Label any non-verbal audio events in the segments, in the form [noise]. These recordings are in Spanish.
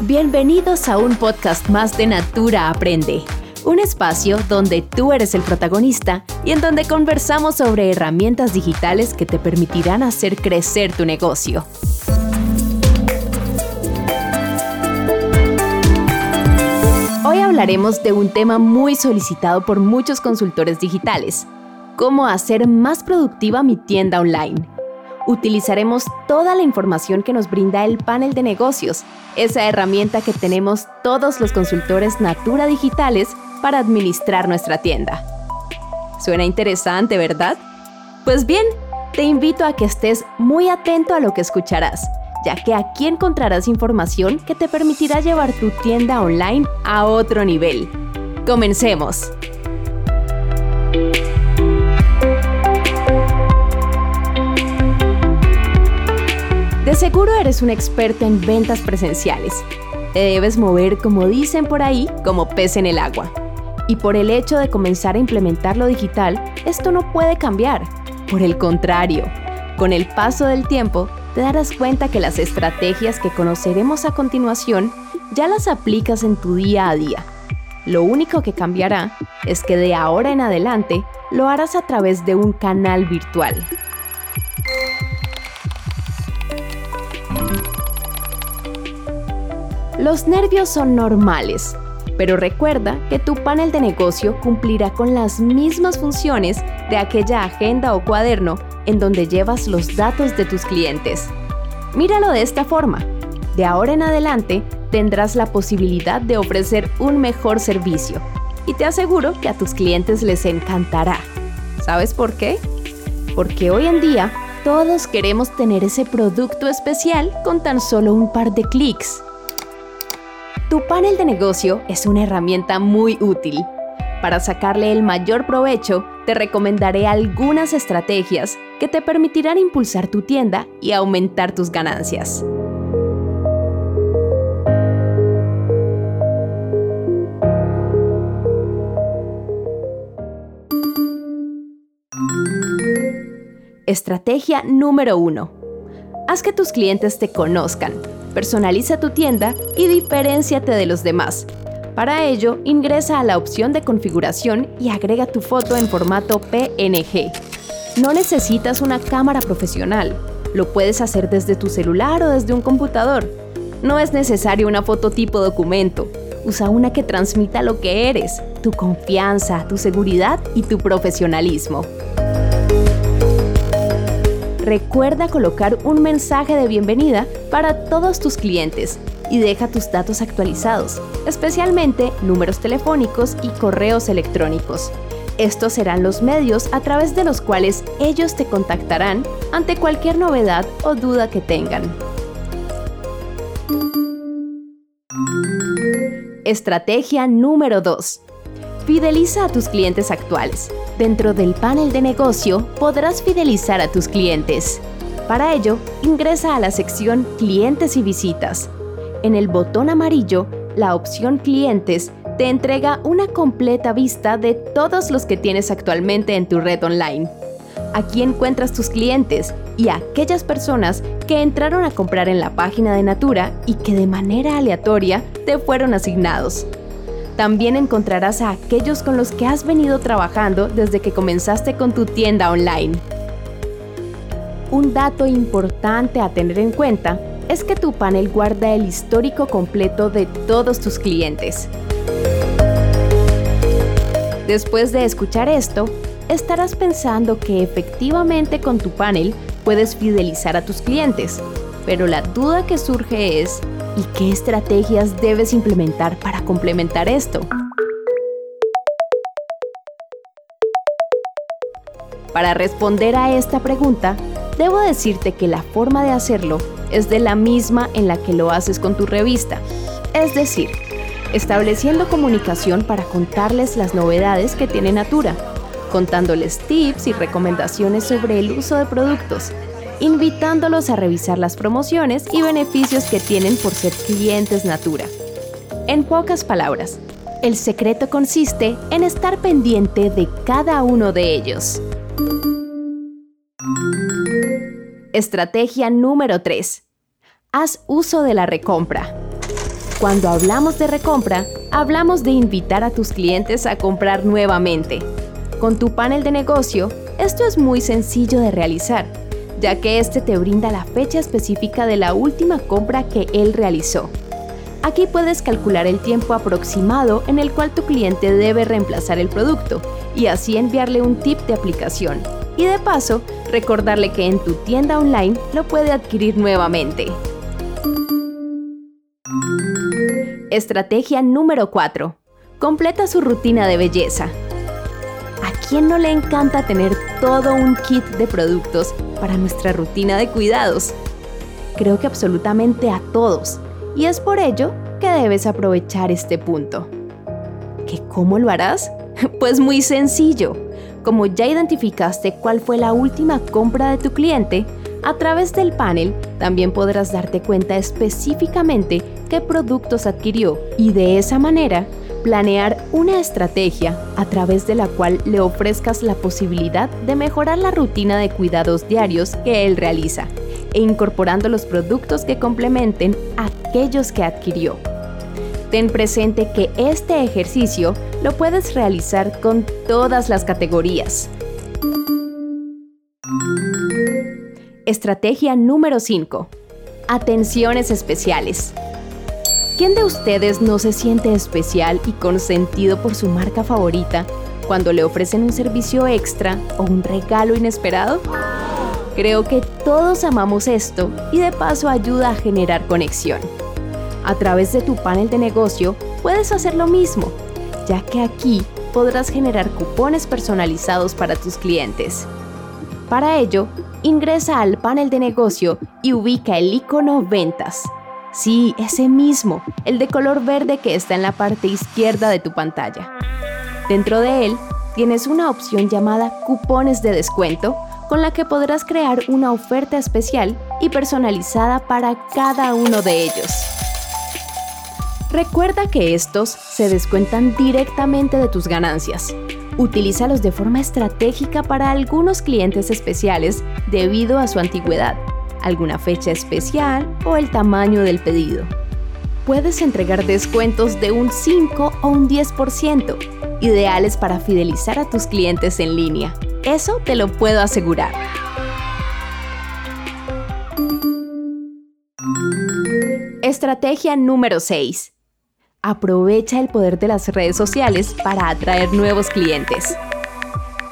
Bienvenidos a un podcast más de Natura Aprende, un espacio donde tú eres el protagonista y en donde conversamos sobre herramientas digitales que te permitirán hacer crecer tu negocio. Hablaremos de un tema muy solicitado por muchos consultores digitales, cómo hacer más productiva mi tienda online utilizaremos toda la información que nos brinda el panel de negocios, esa herramienta que tenemos todos los consultores Natura Digitales para administrar nuestra tienda. Suena interesante, ¿verdad? Pues bien, te invito a que estés muy atento a lo que escucharás, ya que aquí encontrarás información que te permitirá llevar tu tienda online a otro nivel. Comencemos. De seguro eres un experto en ventas presenciales. Te debes mover, como dicen por ahí, como pez en el agua. Y por el hecho de comenzar a implementar lo digital, esto no puede cambiar. Por el contrario, con el paso del tiempo, te darás cuenta que las estrategias que conoceremos a continuación ya las aplicas en tu día a día. Lo único que cambiará es que de ahora en adelante lo harás a través de un canal virtual. Los nervios son normales, pero recuerda que tu panel de negocio cumplirá con las mismas funciones de aquella agenda o cuaderno en donde llevas los datos de tus clientes. Míralo de esta forma. De ahora en adelante tendrás la posibilidad de ofrecer un mejor servicio y te aseguro que a tus clientes les encantará. ¿Sabes por qué? Porque hoy en día todos queremos tener ese producto especial con tan solo un par de clics. Tu panel de negocio es una herramienta muy útil. Para sacarle el mayor provecho, te recomendaré algunas estrategias que te permitirán impulsar tu tienda y aumentar tus ganancias. Estrategia número 1. Haz que tus clientes te conozcan personaliza tu tienda y diferenciate de los demás. Para ello, ingresa a la opción de configuración y agrega tu foto en formato PNG. No necesitas una cámara profesional, lo puedes hacer desde tu celular o desde un computador. No es necesario una foto tipo documento, usa una que transmita lo que eres, tu confianza, tu seguridad y tu profesionalismo. Recuerda colocar un mensaje de bienvenida para todos tus clientes y deja tus datos actualizados, especialmente números telefónicos y correos electrónicos. Estos serán los medios a través de los cuales ellos te contactarán ante cualquier novedad o duda que tengan. Estrategia número 2. Fideliza a tus clientes actuales. Dentro del panel de negocio podrás fidelizar a tus clientes. Para ello, ingresa a la sección Clientes y visitas. En el botón amarillo, la opción Clientes te entrega una completa vista de todos los que tienes actualmente en tu red online. Aquí encuentras tus clientes y aquellas personas que entraron a comprar en la página de Natura y que de manera aleatoria te fueron asignados. También encontrarás a aquellos con los que has venido trabajando desde que comenzaste con tu tienda online. Un dato importante a tener en cuenta es que tu panel guarda el histórico completo de todos tus clientes. Después de escuchar esto, estarás pensando que efectivamente con tu panel puedes fidelizar a tus clientes, pero la duda que surge es, ¿Y qué estrategias debes implementar para complementar esto? Para responder a esta pregunta, debo decirte que la forma de hacerlo es de la misma en la que lo haces con tu revista. Es decir, estableciendo comunicación para contarles las novedades que tiene Natura, contándoles tips y recomendaciones sobre el uso de productos, invitándolos a revisar las promociones y beneficios que tienen por ser clientes Natura. En pocas palabras, El secreto consiste en estar pendiente de cada uno de ellos. Estrategia número 3. Haz uso de la recompra. Cuando hablamos de recompra, hablamos de invitar a tus clientes a comprar nuevamente. Con tu panel de negocio, esto es muy sencillo de realizar, ya que este te brinda la fecha específica de la última compra que él realizó Aquí puedes calcular el tiempo aproximado en el cual tu cliente debe reemplazar el producto y así enviarle un tip de aplicación. Y de paso, recordarle que en tu tienda online lo puede adquirir nuevamente. Estrategia número 4. Completa su rutina de belleza. ¿A quién no le encanta tener todo un kit de productos para nuestra rutina de cuidados? Creo que absolutamente a todos y es por ello que debes aprovechar este punto. ¿Que cómo lo harás? [laughs] Pues muy sencillo. Como ya identificaste cuál fue la última compra de tu cliente, a través del panel también podrás darte cuenta específicamente qué productos adquirió y de esa manera planear una estrategia a través de la cual le ofrezcas la posibilidad de mejorar la rutina de cuidados diarios que él realiza e incorporando los productos que complementen aquellos que adquirió. Ten presente que este ejercicio lo puedes realizar con todas las categorías. Estrategia número 5. Atenciones especiales. ¿Quién de ustedes no se siente especial y consentido por su marca favorita cuando le ofrecen un servicio extra o un regalo inesperado? Creo que todos amamos esto y de paso ayuda a generar conexión. A través de tu panel de negocio puedes hacer lo mismo, ya que aquí podrás generar cupones personalizados para tus clientes. Para ello, ingresa al panel de negocio y ubica el icono Ventas. Sí, ese mismo, el de color verde que está en la parte izquierda de tu pantalla. Dentro de él, tienes una opción llamada Cupones de descuento con la que podrás crear una oferta especial y personalizada para cada uno de ellos. Recuerda que estos se descuentan directamente de tus ganancias. Utilízalos de forma estratégica para algunos clientes especiales debido a su antigüedad, alguna fecha especial o el tamaño del pedido. Puedes entregar descuentos de un 5 o un 10%, ideales para fidelizar a tus clientes en línea. Eso te lo puedo asegurar. Estrategia número 6. Aprovecha el poder de las redes sociales para atraer nuevos clientes.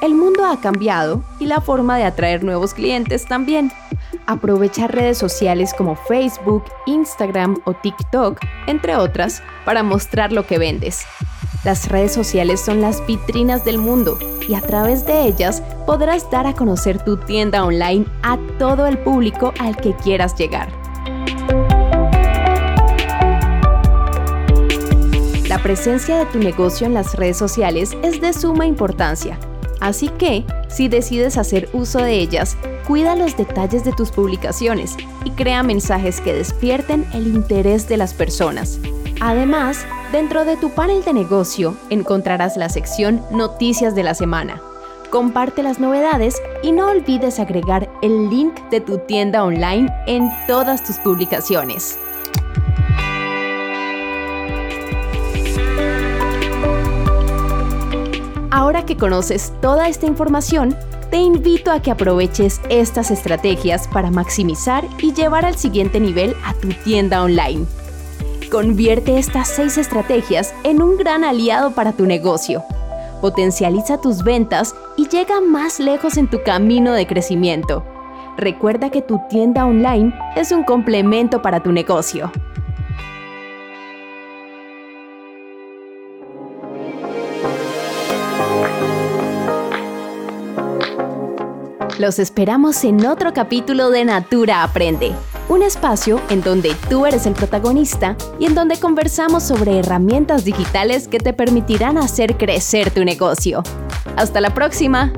El mundo ha cambiado y la forma de atraer nuevos clientes también. Aprovecha redes sociales como Facebook, Instagram o TikTok, entre otras, para mostrar lo que vendes. Las redes sociales son las vitrinas del mundo y a través de ellas podrás dar a conocer tu tienda online a todo el público al que quieras llegar. La presencia de tu negocio en las redes sociales es de suma importancia, así que si decides hacer uso de ellas, cuida los detalles de tus publicaciones y crea mensajes que despierten el interés de las personas. Además, dentro de tu panel de negocio encontrarás la sección Noticias de la semana. Comparte las novedades y no olvides agregar el link de tu tienda online en todas tus publicaciones. Ahora que conoces toda esta información, te invito a que aproveches estas estrategias para maximizar y llevar al siguiente nivel a tu tienda online. Convierte estas seis estrategias en un gran aliado para tu negocio. Potencializa tus ventas y llega más lejos en tu camino de crecimiento. Recuerda que tu tienda online es un complemento para tu negocio. Los esperamos en otro capítulo de Natura Aprende un espacio en donde tú eres el protagonista y en donde conversamos sobre herramientas digitales que te permitirán hacer crecer tu negocio. Hasta la próxima.